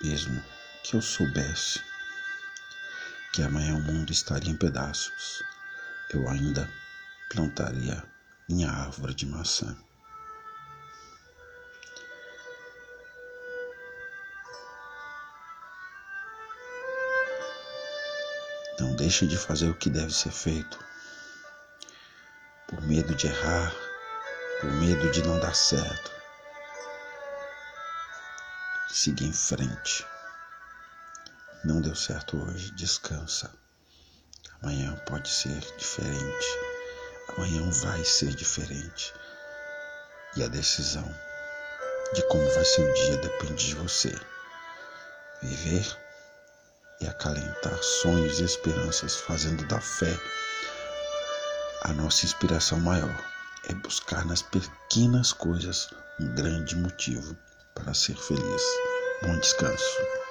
Mesmo que eu soubesse que amanhã o mundo estaria em pedaços, eu ainda plantaria minha árvore de maçã. Não deixe de fazer o que deve ser feito, por medo de errar, por medo de não dar certo. Siga em frente. Não deu certo hoje, descansa. Amanhã pode ser diferente. Amanhã vai ser diferente. E a decisão de como vai ser o dia depende de você. Viver e acalentar sonhos e esperanças, fazendo da fé a nossa inspiração maior. É buscar nas pequenas coisas um grande motivo para ser feliz. Bom descanso.